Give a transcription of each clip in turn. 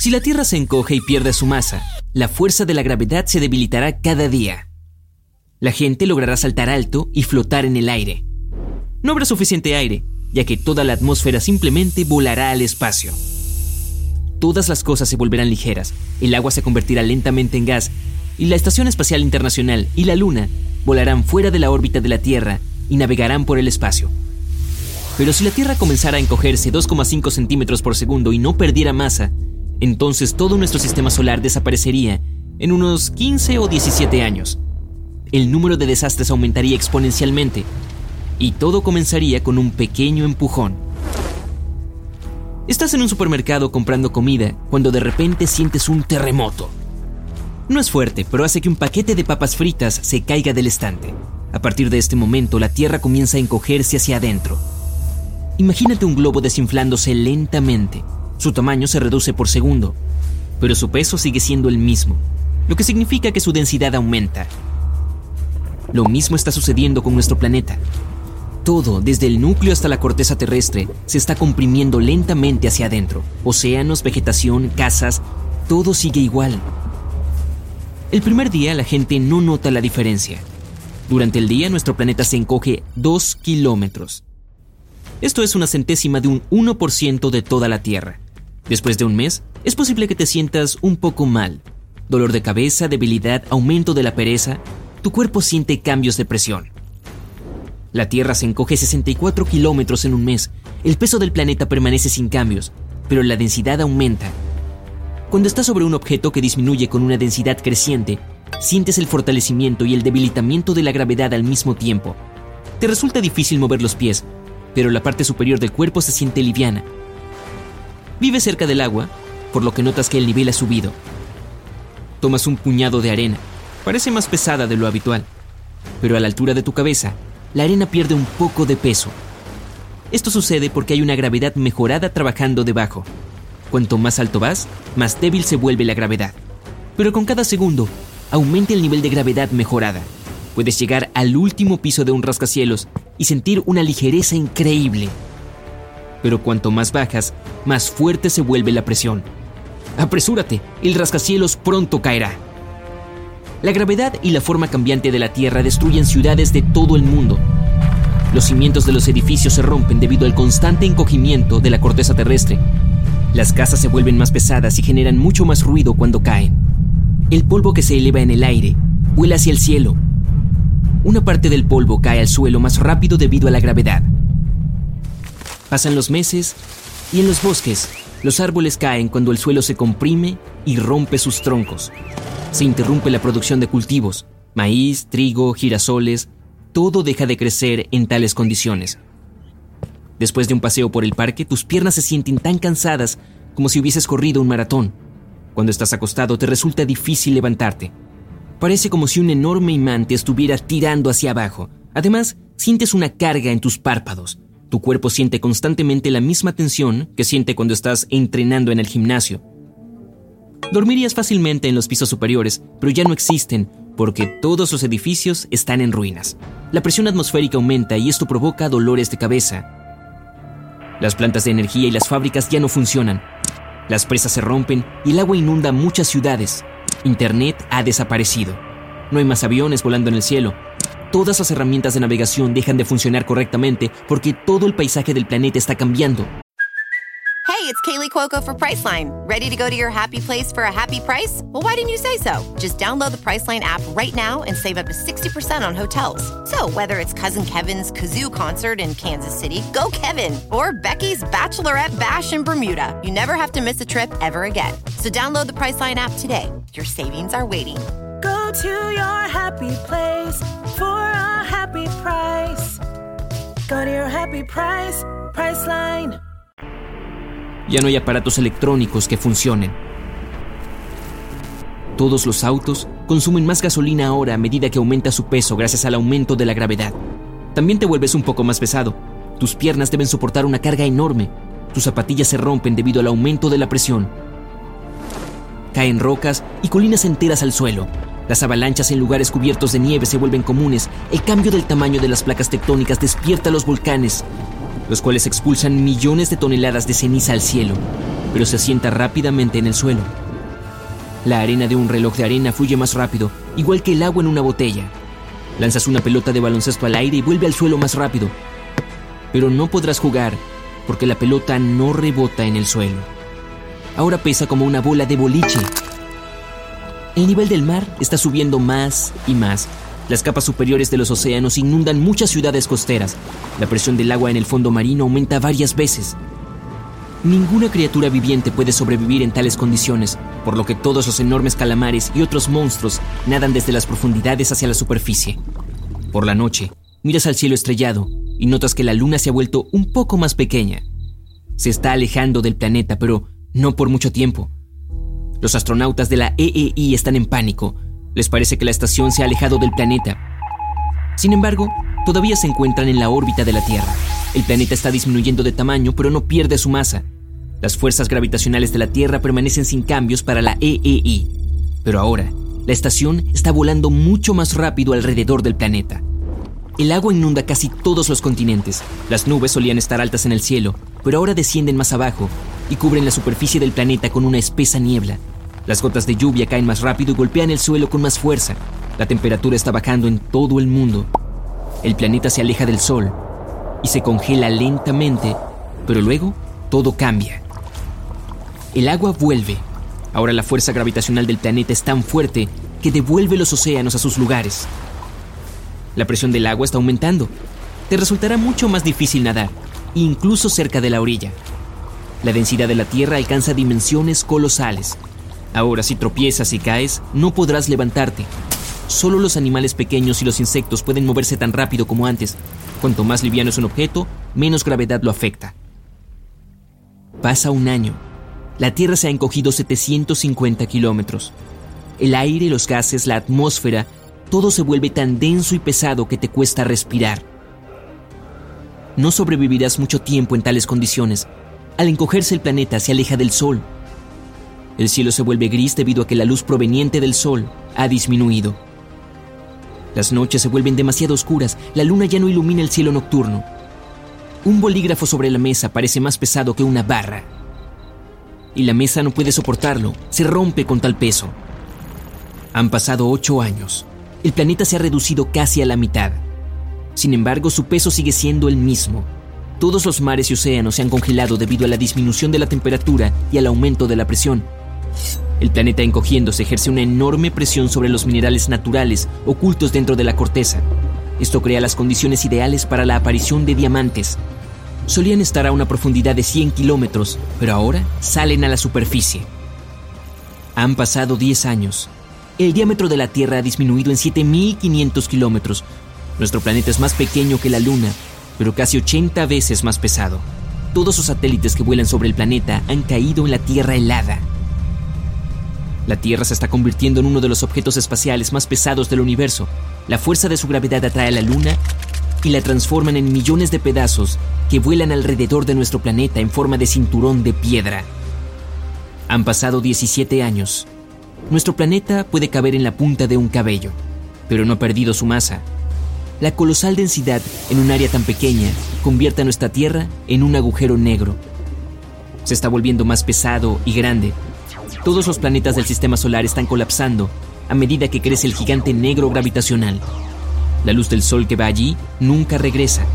Si la Tierra se encoge y pierde su masa, la fuerza de la gravedad se debilitará cada día. La gente logrará saltar alto y flotar en el aire. No habrá suficiente aire, ya que toda la atmósfera simplemente volará al espacio. Todas las cosas se volverán ligeras, el agua se convertirá lentamente en gas, y la Estación Espacial Internacional y la Luna volarán fuera de la órbita de la Tierra y navegarán por el espacio. Pero si la Tierra comenzara a encogerse 2,5 centímetros por segundo y no perdiera masa, entonces todo nuestro sistema solar desaparecería en unos 15 o 17 años. El número de desastres aumentaría exponencialmente y todo comenzaría con un pequeño empujón. Estás en un supermercado comprando comida cuando de repente sientes un terremoto. No es fuerte, pero hace que un paquete de papas fritas se caiga del estante. A partir de este momento, la Tierra comienza a encogerse hacia adentro. Imagínate un globo desinflándose lentamente su tamaño se reduce por segundo, pero su peso sigue siendo el mismo, lo que significa que su densidad aumenta. Lo mismo está sucediendo con nuestro planeta. Todo, desde el núcleo hasta la corteza terrestre, se está comprimiendo lentamente hacia adentro. Océanos, vegetación, casas, todo sigue igual. El primer día la gente no nota la diferencia. Durante el día nuestro planeta se encoge 2 kilómetros. Esto es una centésima de un 1% de toda la Tierra. Después de un mes, es posible que te sientas un poco mal. Dolor de cabeza, debilidad, aumento de la pereza. Tu cuerpo siente cambios de presión. La Tierra se encoge 64 kilómetros en un mes. El peso del planeta permanece sin cambios, pero la densidad aumenta. Cuando estás sobre un objeto que disminuye con una densidad creciente, sientes el fortalecimiento y el debilitamiento de la gravedad al mismo tiempo. Te resulta difícil mover los pies, pero la parte superior del cuerpo se siente liviana Vive cerca del agua, por lo que notas que el nivel ha subido. Tomas un puñado de arena. Parece más pesada de lo habitual, pero a la altura de tu cabeza, la arena pierde un poco de peso. Esto sucede porque hay una gravedad mejorada trabajando debajo. Cuanto más alto vas, más débil se vuelve la gravedad. Pero con cada segundo, aumenta el nivel de gravedad mejorada. Puedes llegar al último piso de un rascacielos y sentir una ligereza increíble pero cuanto más bajas, más fuerte se vuelve la presión. Apresúrate, el rascacielos pronto caerá. La gravedad y la forma cambiante de la Tierra destruyen ciudades de todo el mundo. Los cimientos de los edificios se rompen debido al constante encogimiento de la corteza terrestre. Las casas se vuelven más pesadas y generan mucho más ruido cuando caen. El polvo que se eleva en el aire vuela hacia el cielo. Una parte del polvo cae al suelo más rápido debido a la gravedad. Pasan los meses y en los bosques los árboles caen cuando el suelo se comprime y rompe sus troncos. Se interrumpe la producción de cultivos, maíz, trigo, girasoles, todo deja de crecer en tales condiciones. Después de un paseo por el parque, tus piernas se sienten tan cansadas como si hubieses corrido un maratón. Cuando estás acostado te resulta difícil levantarte. Parece como si un enorme imán te estuviera tirando hacia abajo. Además, sientes una carga en tus párpados. Tu cuerpo siente constantemente la misma tensión que siente cuando estás entrenando en el gimnasio. Dormirías fácilmente en los pisos superiores, pero ya no existen porque todos los edificios están en ruinas. La presión atmosférica aumenta y esto provoca dolores de cabeza. Las plantas de energía y las fábricas ya no funcionan. Las presas se rompen y el agua inunda muchas ciudades. Internet ha desaparecido. No hay más aviones volando en el cielo todas las herramientas de navegación dejan de funcionar correctamente porque todo el paisaje del planeta está cambiando. Hey, it's Kaylee Cuoco for Priceline. Ready to go to your happy place for a happy price? Well, why didn't you say so? Just download the Priceline app right now and save up to 60% on hotels. So, whether it's Cousin Kevin's Kazoo concert in Kansas City, go Kevin, or Becky's Bachelorette Bash in Bermuda, you never have to miss a trip ever again. So, download the Priceline app today. Your savings are waiting Go to your happy place for a happy price. Price. Ya no hay aparatos electrónicos que funcionen. Todos los autos consumen más gasolina ahora a medida que aumenta su peso gracias al aumento de la gravedad. También te vuelves un poco más pesado. Tus piernas deben soportar una carga enorme. Tus zapatillas se rompen debido al aumento de la presión. Caen rocas y colinas enteras al suelo. Las avalanchas en lugares cubiertos de nieve se vuelven comunes. El cambio del tamaño de las placas tectónicas despierta los volcanes, los cuales expulsan millones de toneladas de ceniza al cielo, pero se asienta rápidamente en el suelo. La arena de un reloj de arena fluye más rápido, igual que el agua en una botella. Lanzas una pelota de baloncesto al aire y vuelve al suelo más rápido. Pero no podrás jugar porque la pelota no rebota en el suelo. Ahora pesa como una bola de boliche. El nivel del mar está subiendo más y más. Las capas superiores de los océanos inundan muchas ciudades costeras. La presión del agua en el fondo marino aumenta varias veces. Ninguna criatura viviente puede sobrevivir en tales condiciones, por lo que todos los enormes calamares y otros monstruos nadan desde las profundidades hacia la superficie. Por la noche, miras al cielo estrellado y notas que la luna se ha vuelto un poco más pequeña. Se está alejando del planeta, pero no por mucho tiempo. Los astronautas de la EEI están en pánico. Les parece que la estación se ha alejado del planeta. Sin embargo, todavía se encuentran en la órbita de la Tierra. El planeta está disminuyendo de tamaño, pero no pierde su masa. Las fuerzas gravitacionales de la Tierra permanecen sin cambios para la EEI. Pero ahora, la estación está volando mucho más rápido alrededor del planeta. El agua inunda casi todos los continentes. Las nubes solían estar altas en el cielo, pero ahora descienden más abajo y cubren la superficie del planeta con una espesa niebla. Las gotas de lluvia caen más rápido y golpean el suelo con más fuerza. La temperatura está bajando en todo el mundo. El planeta se aleja del Sol y se congela lentamente, pero luego todo cambia. El agua vuelve. Ahora la fuerza gravitacional del planeta es tan fuerte que devuelve los océanos a sus lugares. La presión del agua está aumentando. Te resultará mucho más difícil nadar, incluso cerca de la orilla. La densidad de la Tierra alcanza dimensiones colosales. Ahora si tropiezas y caes, no podrás levantarte. Solo los animales pequeños y los insectos pueden moverse tan rápido como antes, Cuanto más liviano es un objeto, menos gravedad lo afecta. Pasa un año. La Tierra se ha encogido 750 kilómetros. El aire, los gases, la atmósfera, todo se vuelve tan denso y pesado que te cuesta respirar. No sobrevivirás mucho tiempo en tales condiciones. Al encogerse el planeta se aleja del Sol. El cielo se vuelve gris debido a que la luz proveniente del Sol ha disminuido. Las noches se vuelven demasiado oscuras, la luna ya no ilumina el cielo nocturno. Un bolígrafo sobre la mesa parece más pesado que una barra. Y la mesa no puede soportarlo, se rompe con tal peso. Han pasado ocho años. El planeta se ha reducido casi a la mitad. Sin embargo, su peso sigue siendo el mismo. Todos los mares y océanos se han congelado debido a la disminución de la temperatura y al aumento de la presión. El planeta encogiéndose ejerce una enorme presión sobre los minerales naturales ocultos dentro de la corteza. Esto crea las condiciones ideales para la aparición de diamantes. Solían estar a una profundidad de 100 kilómetros, pero ahora salen a la superficie. Han pasado 10 años. El diámetro de la Tierra ha disminuido en 7.500 kilómetros. Nuestro planeta es más pequeño que la Luna, pero casi 80 veces más pesado. Todos los satélites que vuelan sobre el planeta han caído en la Tierra helada. La Tierra se está convirtiendo en uno de los objetos espaciales más pesados del universo. La fuerza de su gravedad atrae a la Luna y la transforman en millones de pedazos que vuelan alrededor de nuestro planeta en forma de cinturón de piedra. Han pasado 17 años. Nuestro planeta puede caber en la punta de un cabello, pero no ha perdido su masa. La colosal densidad en un área tan pequeña convierte a nuestra Tierra en un agujero negro. Se está volviendo más pesado y grande todos los planetas del sistema solar están colapsando a medida que crece el gigante negro gravitacional. La luz del Sol que va allí nunca regresa.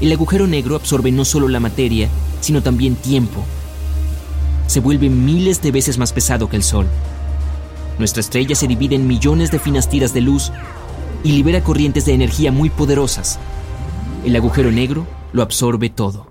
El agujero negro absorbe no solo la materia, sino también tiempo. Se vuelve miles de veces más pesado que el Sol. Nuestra estrella se divide en millones de finas tiras de luz y libera corrientes de energía muy poderosas. El agujero negro lo absorbe todo.